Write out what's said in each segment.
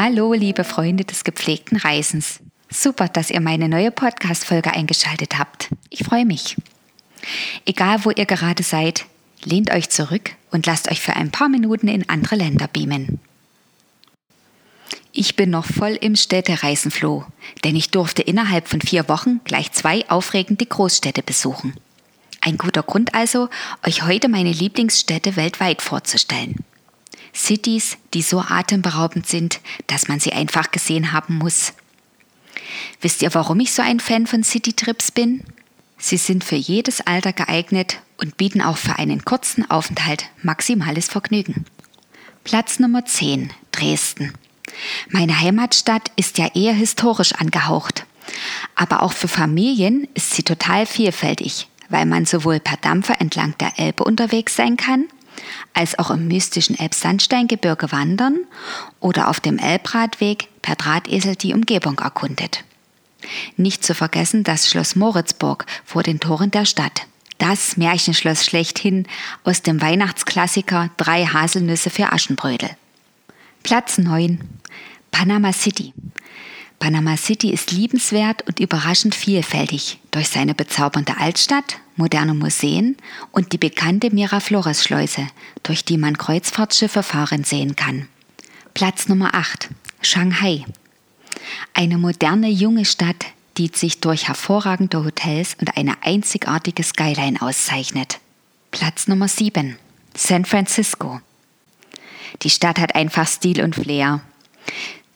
Hallo, liebe Freunde des gepflegten Reisens. Super, dass ihr meine neue Podcast-Folge eingeschaltet habt. Ich freue mich. Egal, wo ihr gerade seid, lehnt euch zurück und lasst euch für ein paar Minuten in andere Länder beamen. Ich bin noch voll im Städtereisenfloh, denn ich durfte innerhalb von vier Wochen gleich zwei aufregende Großstädte besuchen. Ein guter Grund also, euch heute meine Lieblingsstädte weltweit vorzustellen. Cities, die so atemberaubend sind, dass man sie einfach gesehen haben muss. Wisst ihr, warum ich so ein Fan von Citytrips bin? Sie sind für jedes Alter geeignet und bieten auch für einen kurzen Aufenthalt maximales Vergnügen. Platz Nummer 10, Dresden. Meine Heimatstadt ist ja eher historisch angehaucht. Aber auch für Familien ist sie total vielfältig, weil man sowohl per Dampfer entlang der Elbe unterwegs sein kann, als auch im mystischen Elbsandsteingebirge wandern oder auf dem Elbradweg per Drahtesel die Umgebung erkundet. Nicht zu vergessen das Schloss Moritzburg vor den Toren der Stadt. Das Märchenschloss schlechthin aus dem Weihnachtsklassiker Drei Haselnüsse für Aschenbrödel. Platz 9. Panama City. Panama City ist liebenswert und überraschend vielfältig durch seine bezaubernde Altstadt, moderne Museen und die bekannte Miraflores-Schleuse, durch die man Kreuzfahrtschiffe fahren sehen kann. Platz Nummer 8. Shanghai. Eine moderne junge Stadt, die sich durch hervorragende Hotels und eine einzigartige Skyline auszeichnet. Platz Nummer 7. San Francisco. Die Stadt hat einfach Stil und Flair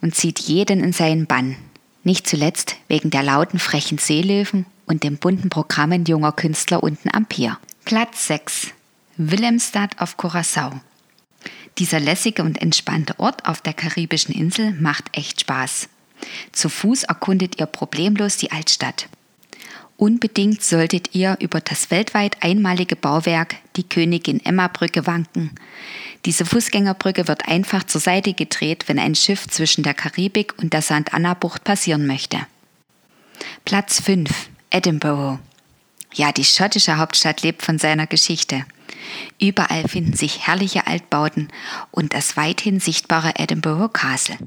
und zieht jeden in seinen Bann. Nicht zuletzt wegen der lauten, frechen Seelöwen und den bunten Programmen junger Künstler unten am Pier. Platz 6. Willemstad auf Curacao. Dieser lässige und entspannte Ort auf der karibischen Insel macht echt Spaß. Zu Fuß erkundet ihr problemlos die Altstadt. Unbedingt solltet ihr über das weltweit einmalige Bauwerk, die Königin Emma Brücke, wanken. Diese Fußgängerbrücke wird einfach zur Seite gedreht, wenn ein Schiff zwischen der Karibik und der St. Anna Bucht passieren möchte. Platz 5. Edinburgh. Ja, die schottische Hauptstadt lebt von seiner Geschichte. Überall finden sich herrliche Altbauten und das weithin sichtbare Edinburgh Castle.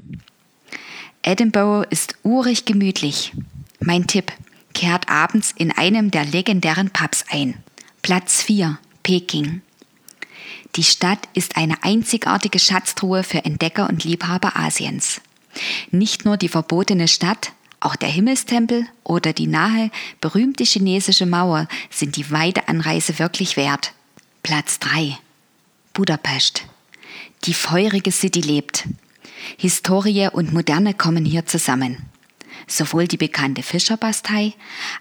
Edinburgh ist urig gemütlich. Mein Tipp, kehrt abends in einem der legendären Pubs ein. Platz 4, Peking. Die Stadt ist eine einzigartige Schatztruhe für Entdecker und Liebhaber Asiens. Nicht nur die verbotene Stadt, auch der Himmelstempel oder die nahe berühmte chinesische Mauer sind die weite Anreise wirklich wert. Platz 3. Budapest. Die feurige City lebt. Historie und Moderne kommen hier zusammen. Sowohl die bekannte Fischerbastei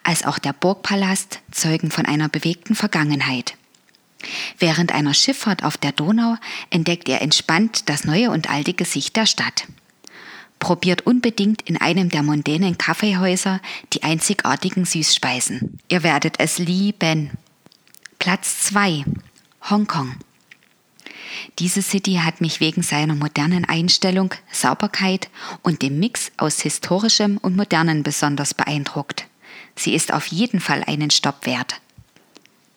als auch der Burgpalast zeugen von einer bewegten Vergangenheit. Während einer Schifffahrt auf der Donau entdeckt ihr entspannt das neue und alte Gesicht der Stadt. Probiert unbedingt in einem der mondänen Kaffeehäuser die einzigartigen Süßspeisen. Ihr werdet es lieben. Platz 2. Hongkong. Diese City hat mich wegen seiner modernen Einstellung, Sauberkeit und dem Mix aus historischem und modernen besonders beeindruckt. Sie ist auf jeden Fall einen Stopp wert.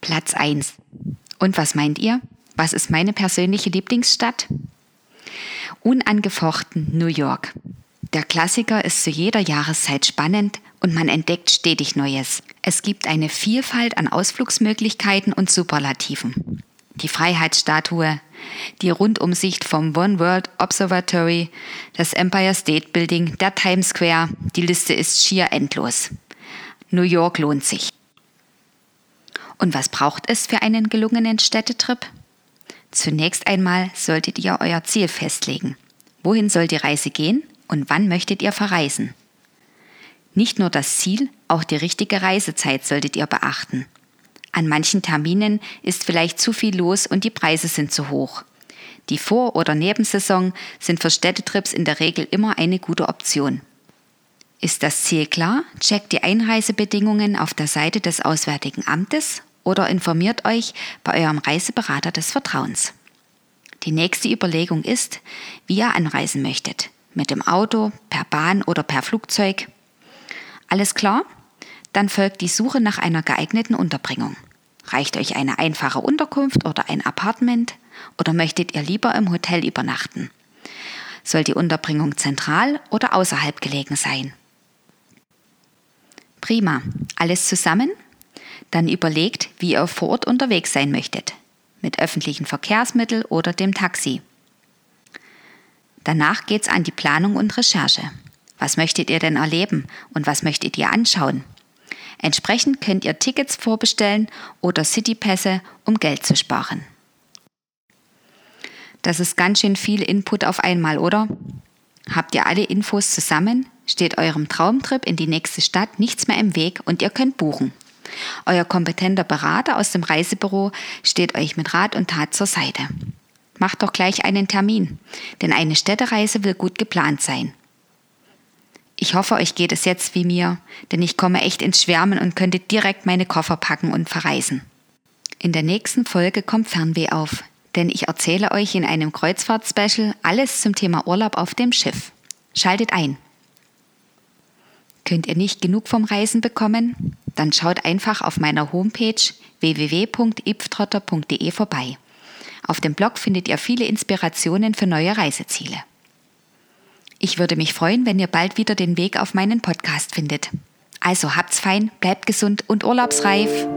Platz 1. Und was meint ihr? Was ist meine persönliche Lieblingsstadt? Unangefochten New York. Der Klassiker ist zu jeder Jahreszeit spannend und man entdeckt stetig Neues. Es gibt eine Vielfalt an Ausflugsmöglichkeiten und Superlativen die Freiheitsstatue, die Rundumsicht vom One World Observatory, das Empire State Building, der Times Square, die Liste ist schier endlos. New York lohnt sich. Und was braucht es für einen gelungenen Städtetrip? Zunächst einmal solltet ihr euer Ziel festlegen. Wohin soll die Reise gehen und wann möchtet ihr verreisen? Nicht nur das Ziel, auch die richtige Reisezeit solltet ihr beachten. An manchen Terminen ist vielleicht zu viel los und die Preise sind zu hoch. Die Vor- oder Nebensaison sind für Städtetrips in der Regel immer eine gute Option. Ist das Ziel klar? Checkt die Einreisebedingungen auf der Seite des Auswärtigen Amtes oder informiert euch bei eurem Reiseberater des Vertrauens. Die nächste Überlegung ist, wie ihr anreisen möchtet. Mit dem Auto, per Bahn oder per Flugzeug. Alles klar? Dann folgt die Suche nach einer geeigneten Unterbringung. Reicht euch eine einfache Unterkunft oder ein Apartment oder möchtet ihr lieber im Hotel übernachten? Soll die Unterbringung zentral oder außerhalb gelegen sein? Prima. Alles zusammen? Dann überlegt, wie ihr vor Ort unterwegs sein möchtet. Mit öffentlichen Verkehrsmitteln oder dem Taxi. Danach geht's an die Planung und Recherche. Was möchtet ihr denn erleben und was möchtet ihr anschauen? Entsprechend könnt ihr Tickets vorbestellen oder Citypässe, um Geld zu sparen. Das ist ganz schön viel Input auf einmal, oder? Habt ihr alle Infos zusammen? Steht eurem Traumtrip in die nächste Stadt nichts mehr im Weg und ihr könnt buchen. Euer kompetenter Berater aus dem Reisebüro steht euch mit Rat und Tat zur Seite. Macht doch gleich einen Termin, denn eine Städtereise will gut geplant sein. Ich hoffe, euch geht es jetzt wie mir, denn ich komme echt ins Schwärmen und könnte direkt meine Koffer packen und verreisen. In der nächsten Folge kommt Fernweh auf, denn ich erzähle euch in einem Kreuzfahrt-Special alles zum Thema Urlaub auf dem Schiff. Schaltet ein! Könnt ihr nicht genug vom Reisen bekommen? Dann schaut einfach auf meiner Homepage www.ipftrotter.de vorbei. Auf dem Blog findet ihr viele Inspirationen für neue Reiseziele. Ich würde mich freuen, wenn ihr bald wieder den Weg auf meinen Podcast findet. Also habt's fein, bleibt gesund und urlaubsreif.